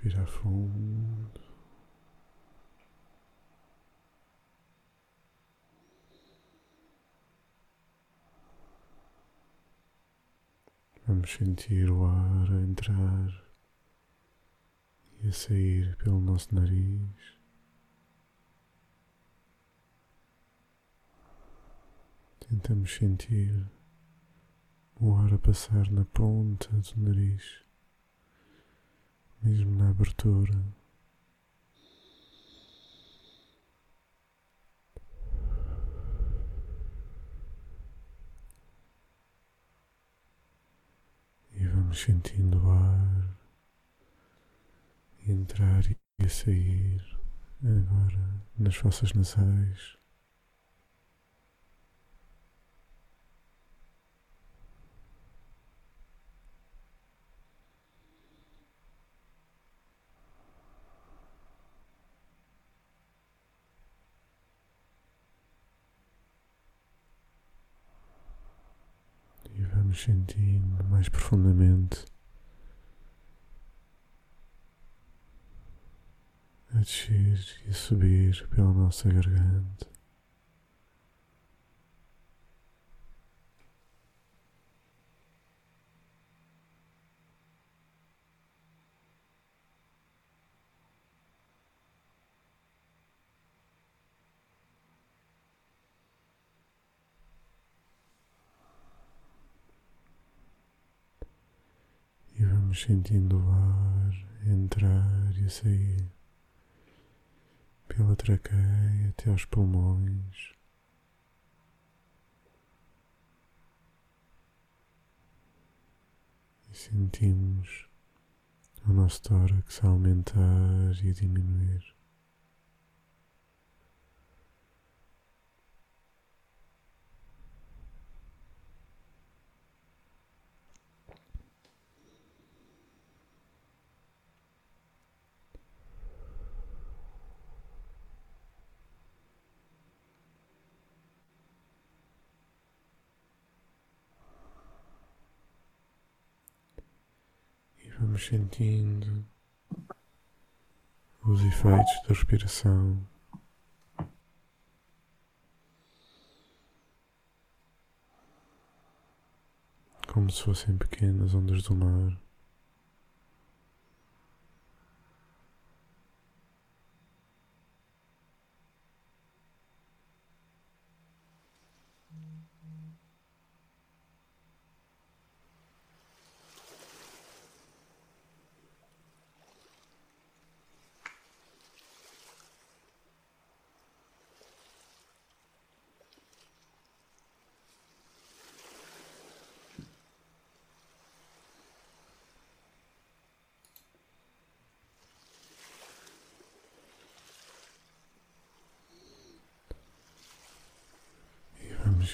Respira fundo. Vamos sentir o ar a entrar e a sair pelo nosso nariz. Tentamos sentir o ar a passar na ponta do nariz, mesmo na abertura. E vamos sentindo o ar entrar e sair agora nas fossas nasais. Vamos sentindo mais profundamente a descer e a subir pela nossa garganta. E vamos sentindo o ar entrar e sair pela traqueia até aos pulmões. E sentimos o nosso tórax a aumentar e a diminuir. E vamos sentindo os efeitos da respiração. Como se fossem pequenas ondas do mar.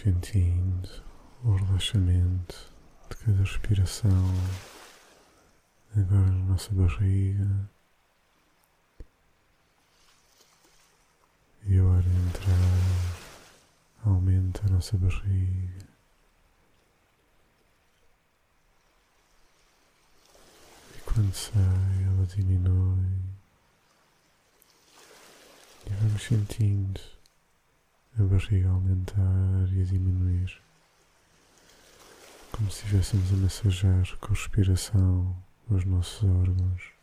Sentindo o relaxamento de cada respiração agora na nossa barriga. E a hora de entrar aumenta a nossa barriga. E quando sai ela diminui. E vamos sentindo a barriga aumentar e a diminuir, como se estivéssemos a massajar com respiração os nossos órgãos.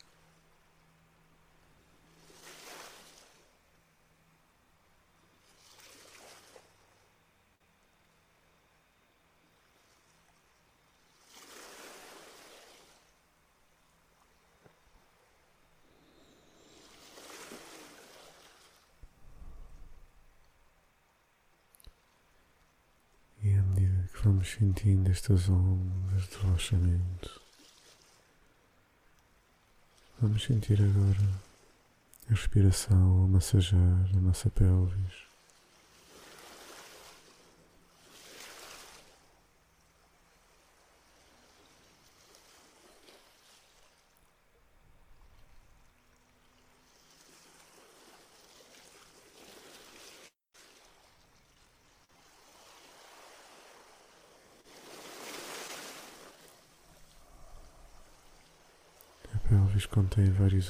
E à medida que vamos sentindo estas ondas de relaxamento, vamos sentir agora a respiração a massajar a nossa pelvis.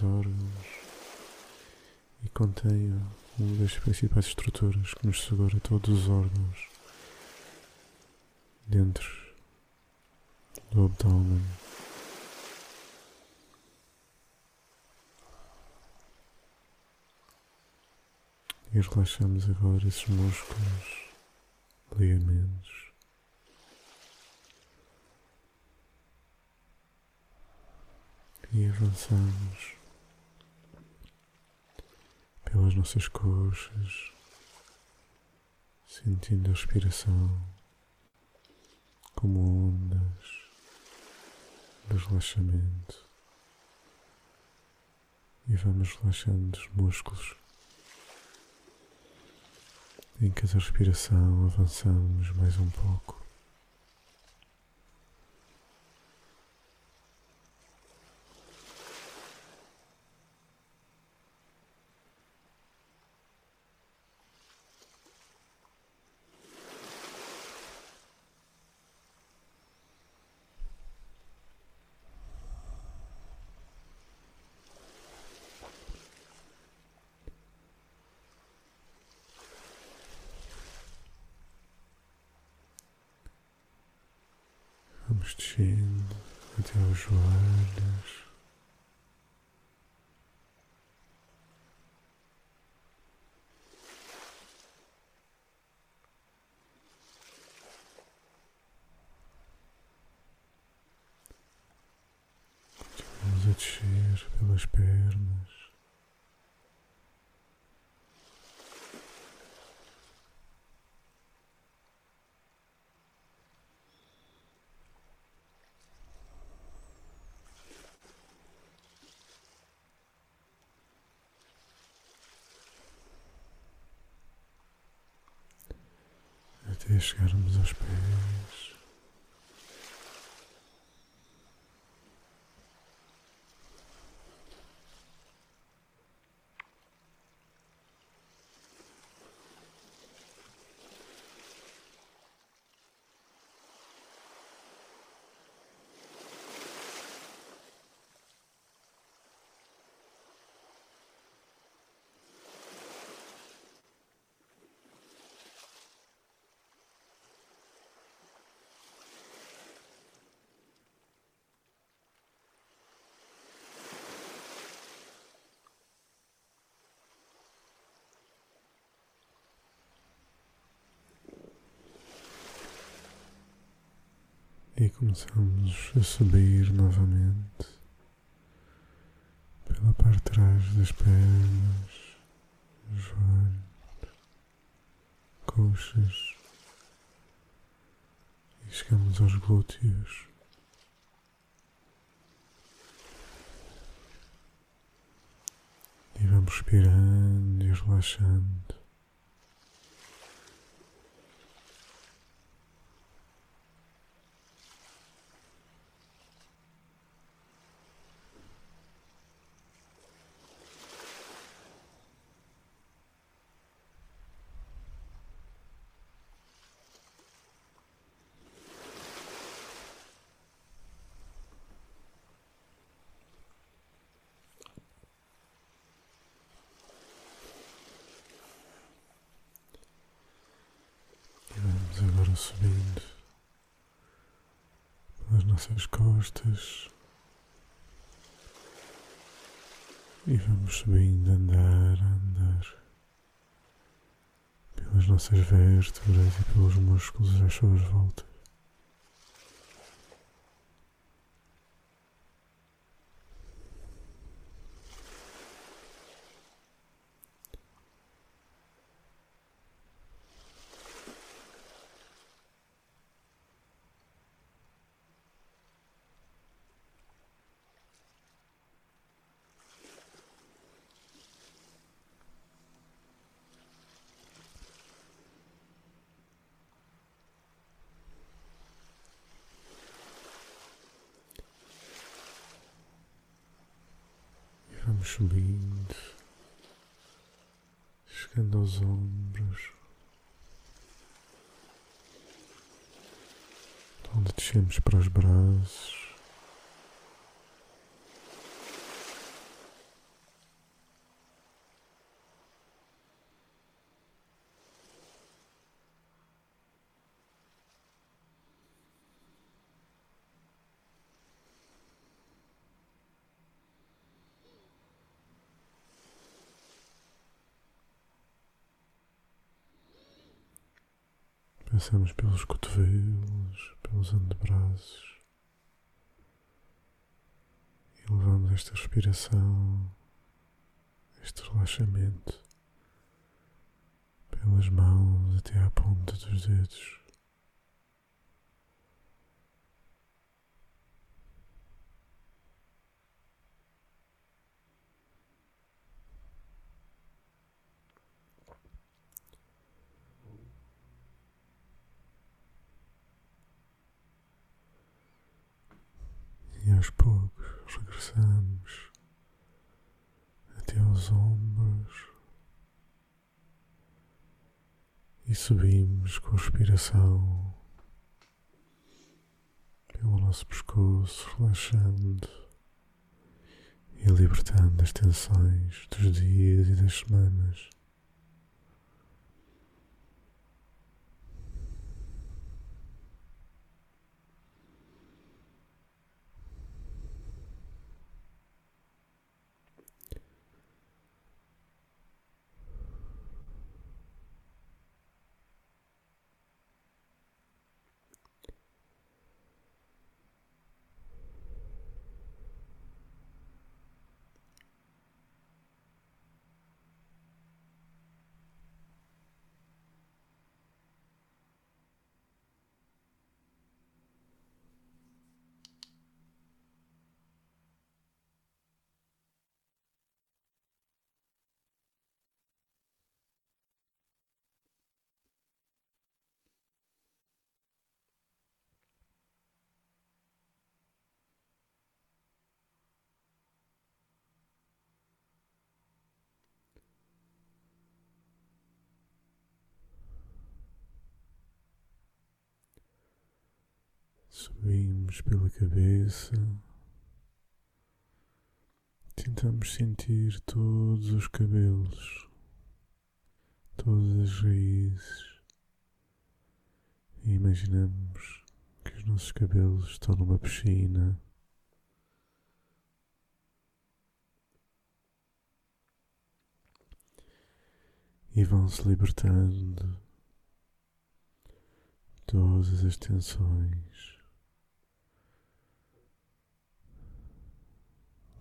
Órgãos e contém uma das principais estruturas que nos segura todos os órgãos dentro do abdômen. E relaxamos agora esses músculos, ligamentos. E avançamos pelas nossas coxas, sentindo a respiração como ondas de relaxamento. E vamos relaxando os músculos em cada respiração avançamos mais um pouco. Vamos descendo até os joelhos. Vamos a descer pelas pernas. até chegarmos aos pés. E começamos a subir novamente pela parte de trás das pernas, joelhos, coxas e chegamos aos glúteos. E vamos respirando e relaxando. Agora subindo pelas nossas costas e vamos subindo, andar, andar pelas nossas vértebras e pelos músculos às suas voltas. Vamos subindo, chegando aos ombros, onde descemos para os braços. Passamos pelos cotovelos, pelos antebraços e levamos esta respiração, este relaxamento pelas mãos até à ponta dos dedos. E aos poucos regressamos até aos ombros e subimos com a respiração pelo nosso pescoço, relaxando e libertando as tensões dos dias e das semanas. Subimos pela cabeça. Tentamos sentir todos os cabelos, todas as raízes. E imaginamos que os nossos cabelos estão numa piscina. E vão se libertando todas as tensões.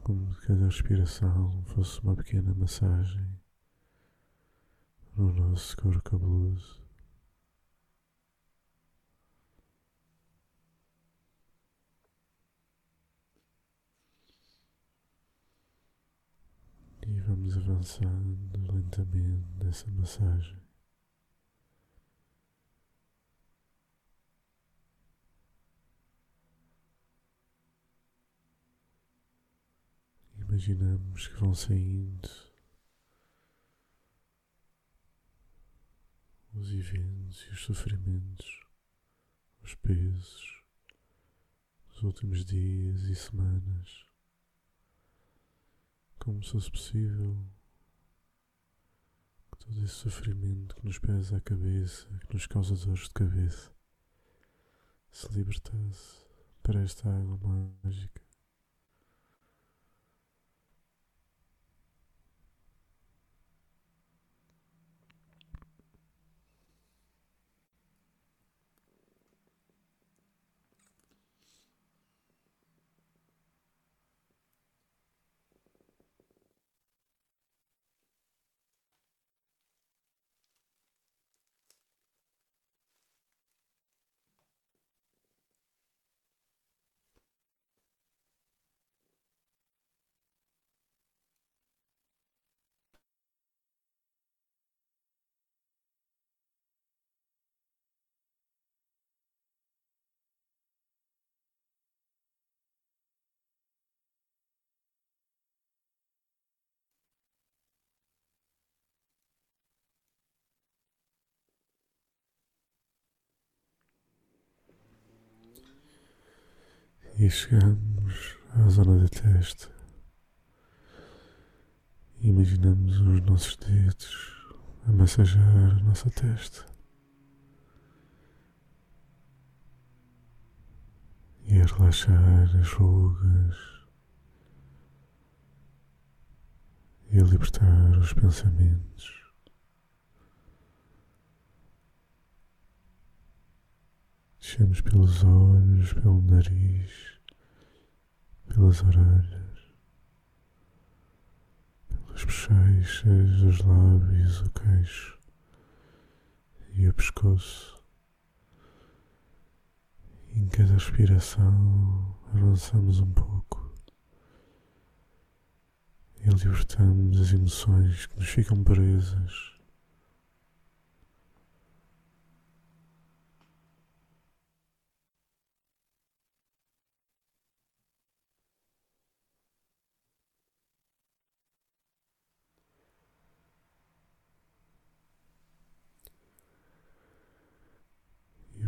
Como se cada respiração fosse uma pequena massagem no nosso couro cabeloso. E vamos avançando lentamente nessa massagem. Imaginamos que vão saindo os eventos e os sofrimentos, os pesos dos últimos dias e semanas, como se fosse possível que todo esse sofrimento que nos pesa a cabeça, que nos causa dores de cabeça, se libertasse para esta água mágica. E chegamos à zona da testa. Imaginamos os nossos dedos a massagear a nossa testa. E a relaxar as rugas. E a libertar os pensamentos. Descemos pelos olhos, pelo nariz, pelas orelhas, pelas bochechas, os lábios, o queixo e o pescoço. Em cada respiração avançamos um pouco e libertamos as emoções que nos ficam presas.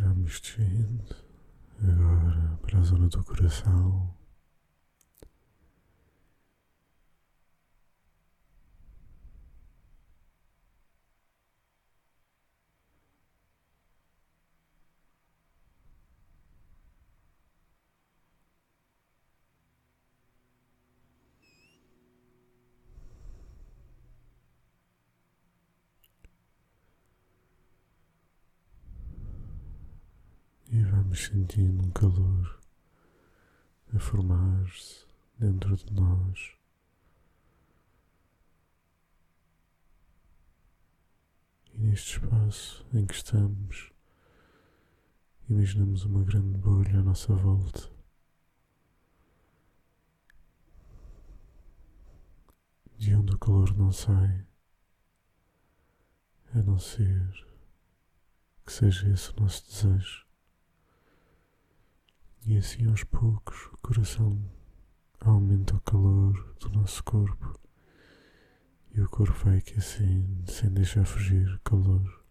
Vamos descendo agora para a zona do coração. e sentindo um calor a formar-se dentro de nós. E neste espaço em que estamos, imaginamos uma grande bolha à nossa volta. De onde o calor não sai, a não ser que seja esse o nosso desejo. E assim aos poucos o coração aumenta o calor do nosso corpo e o corpo vai aquecendo sem deixar fugir calor.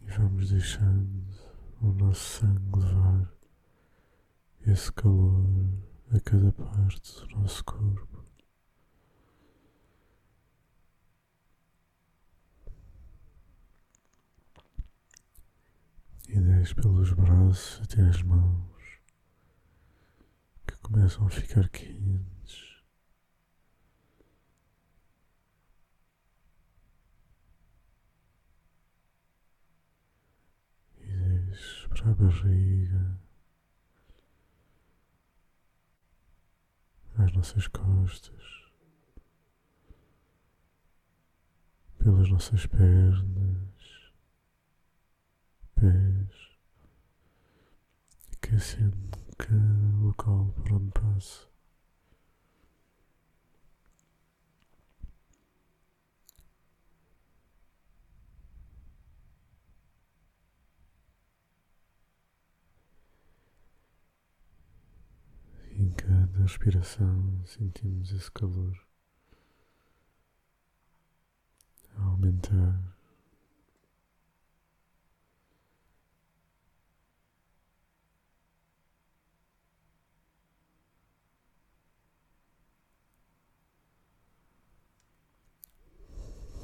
E vamos deixando o nosso sangue levar esse calor a cada parte do nosso corpo. E desce pelos braços até as mãos que começam a ficar quentes. E para a barriga. Às nossas costas, pelas nossas pernas, pés, aquecendo cada local por onde passa. Em cada respiração sentimos esse calor a aumentar.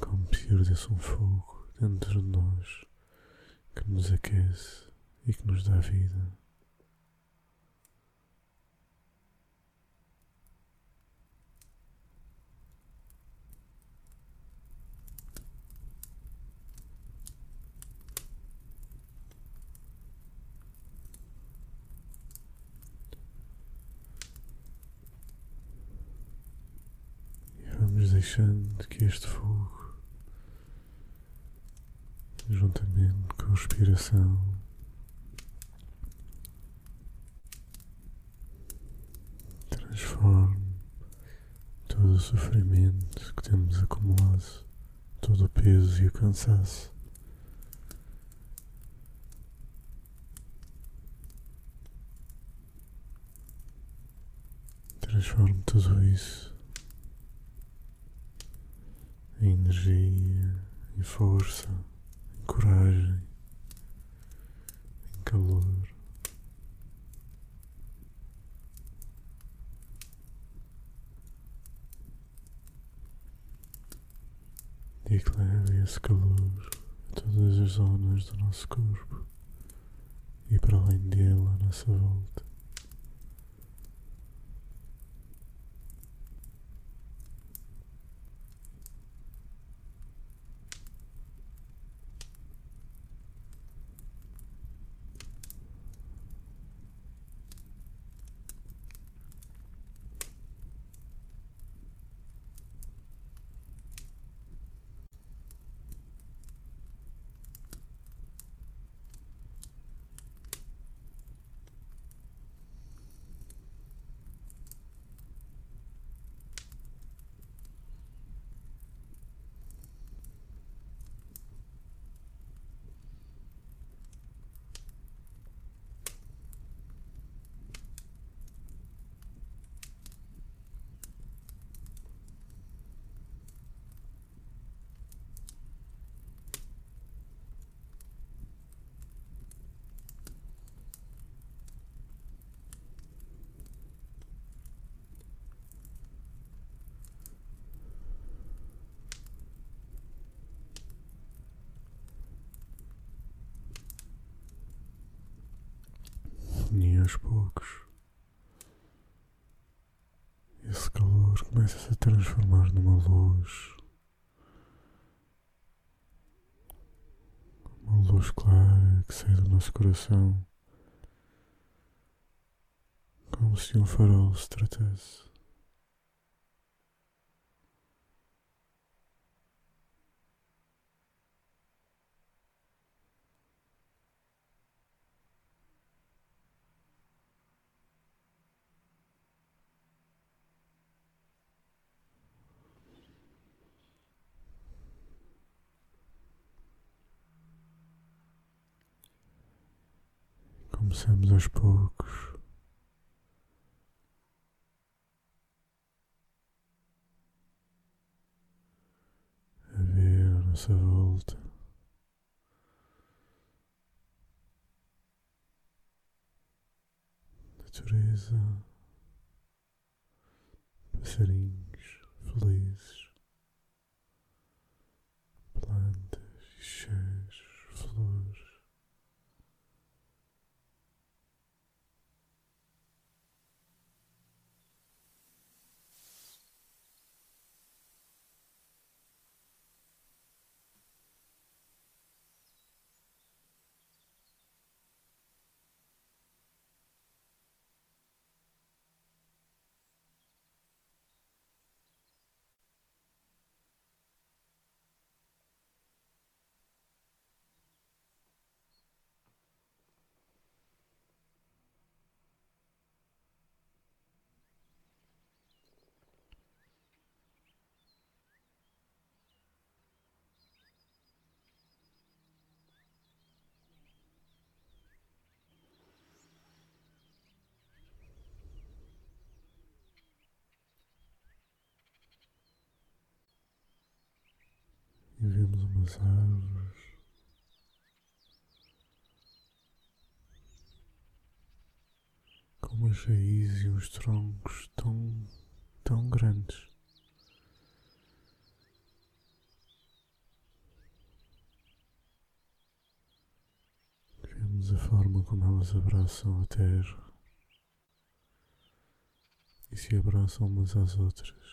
Como se ardesse um fogo dentro de nós que nos aquece e que nos dá vida. vamos deixando que este fogo, juntamente com a respiração, transforme todo o sofrimento que temos acumulado, todo o peso e o cansaço. Transforme tudo isso em energia, em força, em coragem, em calor. E que leve esse calor a todas as zonas do nosso corpo e para além dele à nossa volta. Aos poucos esse calor começa -se a transformar numa luz, uma luz clara que sai do nosso coração, como se um farol se tratasse. Começamos aos poucos. A ver a nossa volta. Natureza, passarinhos felizes, plantas e cheiros, flores. e umas árvores. Com umas raízes e uns troncos tão, tão grandes. Vemos a forma como elas abraçam a terra e se abraçam umas às outras.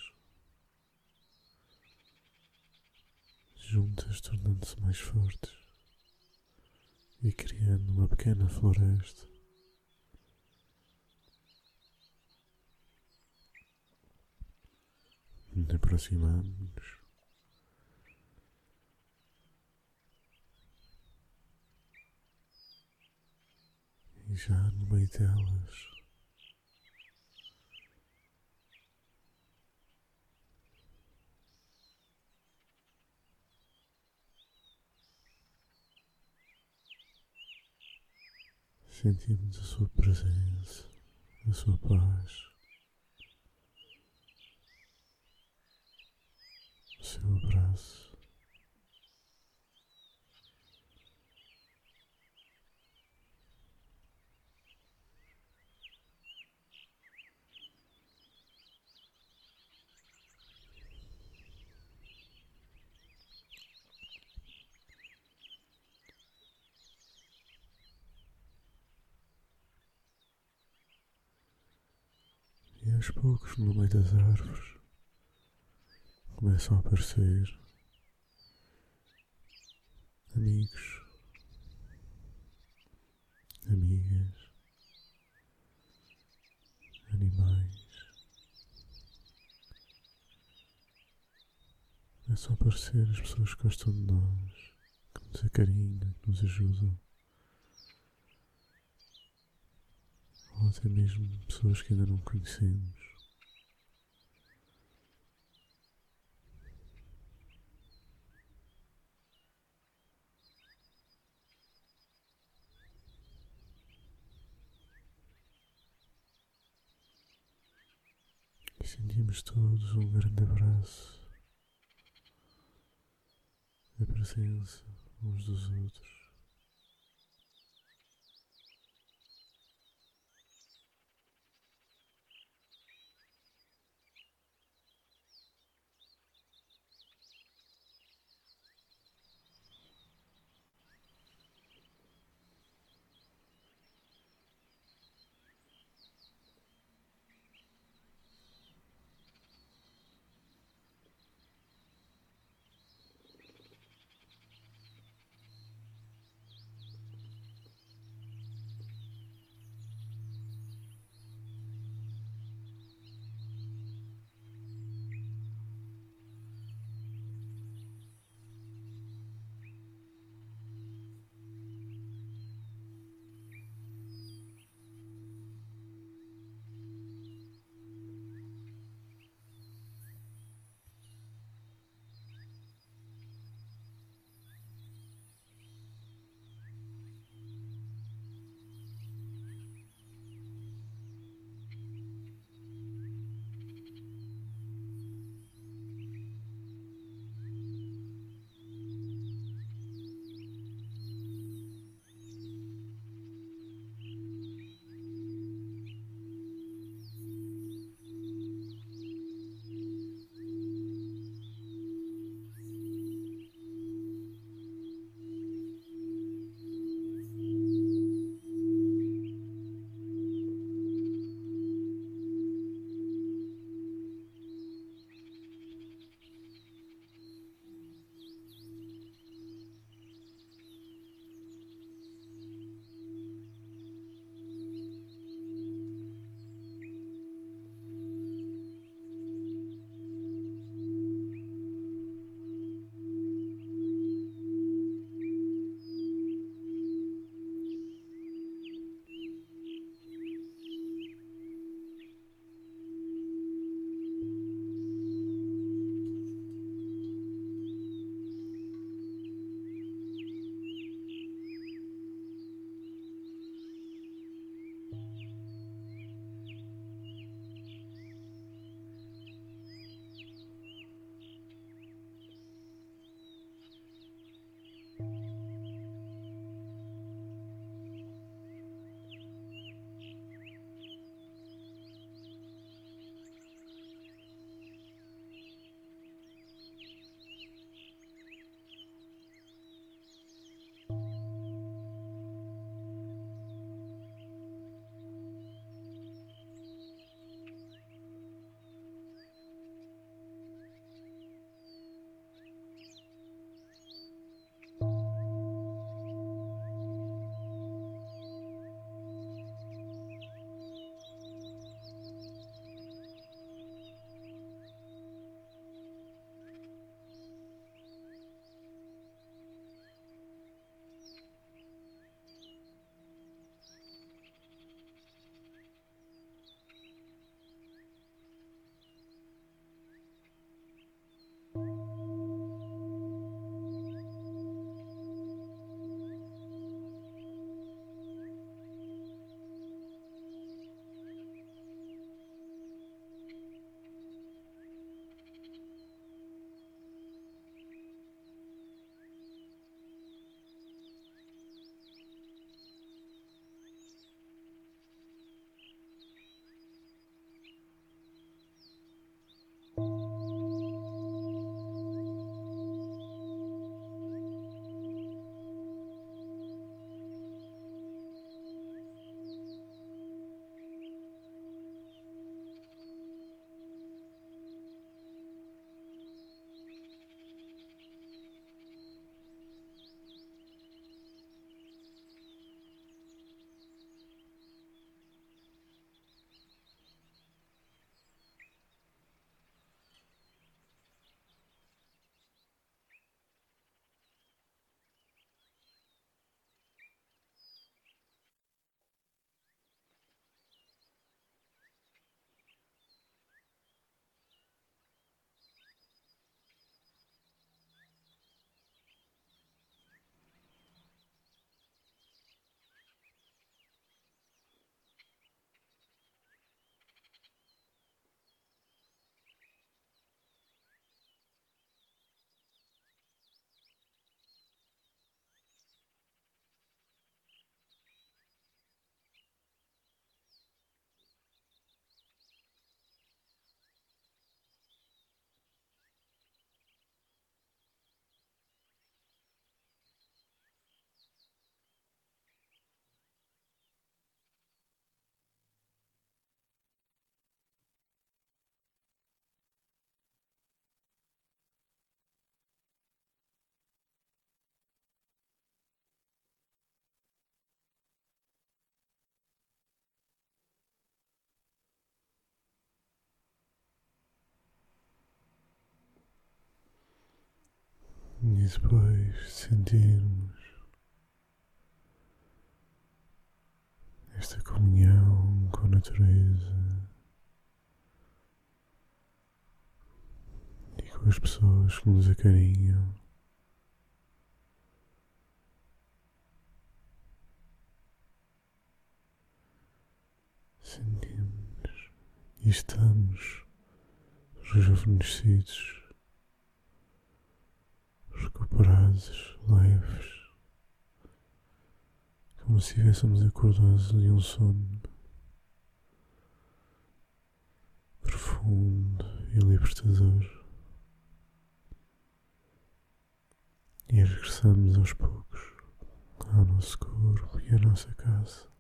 Juntas tornando-se mais fortes e criando uma pequena floresta. Aproximamos-nos. E já no meio delas Sentimos a sua presença, a sua paz, o seu abraço. aos poucos, no meio das árvores, começam a aparecer amigos, amigas, animais. Começam a aparecer as pessoas que gostam de nós, que nos acarinham, que nos ajudam. ou até mesmo pessoas que ainda não conhecemos. Sentimos todos um grande abraço, a presença uns dos outros. E depois sentirmos esta comunhão com a natureza e com as pessoas que nos acarinham. Sentimos e estamos rejuvenescidos, recuperados, leves, como se estivéssemos acordados de um sono profundo e libertador. E regressamos aos poucos ao nosso corpo e à nossa casa.